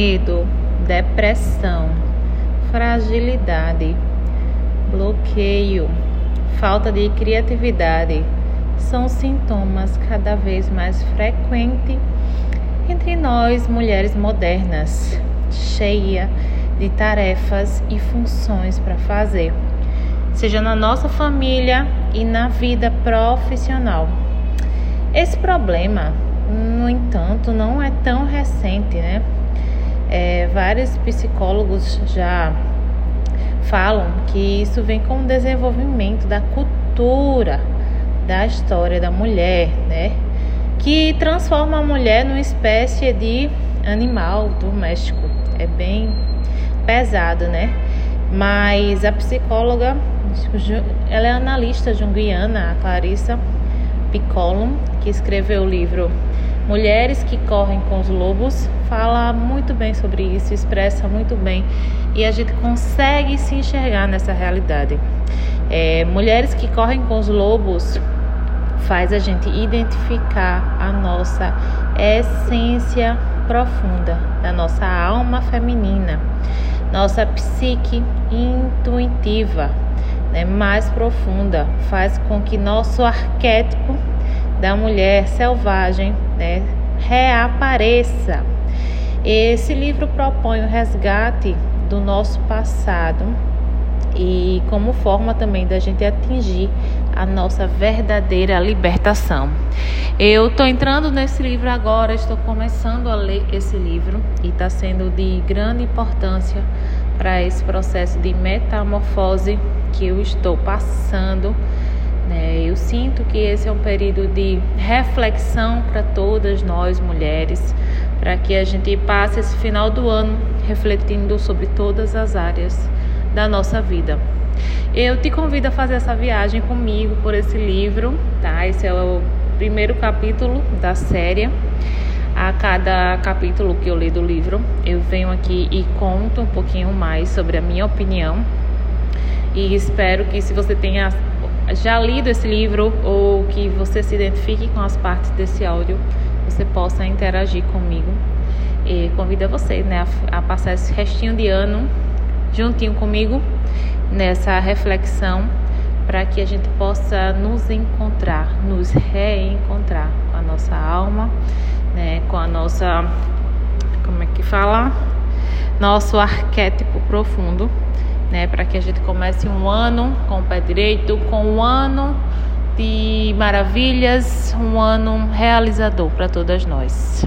medo, depressão, fragilidade, bloqueio, falta de criatividade são sintomas cada vez mais frequentes entre nós, mulheres modernas, cheia de tarefas e funções para fazer, seja na nossa família e na vida profissional. Esse problema, no entanto, não é tão recente, né? É, vários psicólogos já falam que isso vem com o desenvolvimento da cultura da história da mulher, né? Que transforma a mulher numa espécie de animal doméstico. É bem pesado, né? Mas a psicóloga, ela é analista junguiana, a Clarissa Piccolum, que escreveu o livro Mulheres que Correm com os Lobos, fala muito bem sobre isso, expressa muito bem e a gente consegue se enxergar nessa realidade. É, mulheres que correm com os lobos faz a gente identificar a nossa essência profunda da nossa alma feminina, nossa psique intuitiva, né, mais profunda, faz com que nosso arquétipo da mulher selvagem né, reapareça. Esse livro propõe o resgate do nosso passado e como forma também da gente atingir a nossa verdadeira libertação. Eu estou entrando nesse livro agora, estou começando a ler esse livro e está sendo de grande importância para esse processo de metamorfose que eu estou passando. Né? Eu sinto que esse é um período de reflexão para todas nós mulheres, para que a gente passe esse final do ano refletindo sobre todas as áreas da nossa vida. Eu te convido a fazer essa viagem comigo por esse livro, tá? Esse é o primeiro capítulo da série. A cada capítulo que eu leio do livro, eu venho aqui e conto um pouquinho mais sobre a minha opinião. E espero que se você tenha já lido esse livro ou que você se identifique com as partes desse áudio, você possa interagir comigo. E convido você né, a, a passar esse restinho de ano juntinho comigo nessa reflexão para que a gente possa nos encontrar, nos reencontrar com a nossa alma, né, com a nossa, como é que fala? Nosso arquétipo profundo, né, para que a gente comece um ano com o pé direito, com um ano de maravilhas, um ano realizador para todas nós.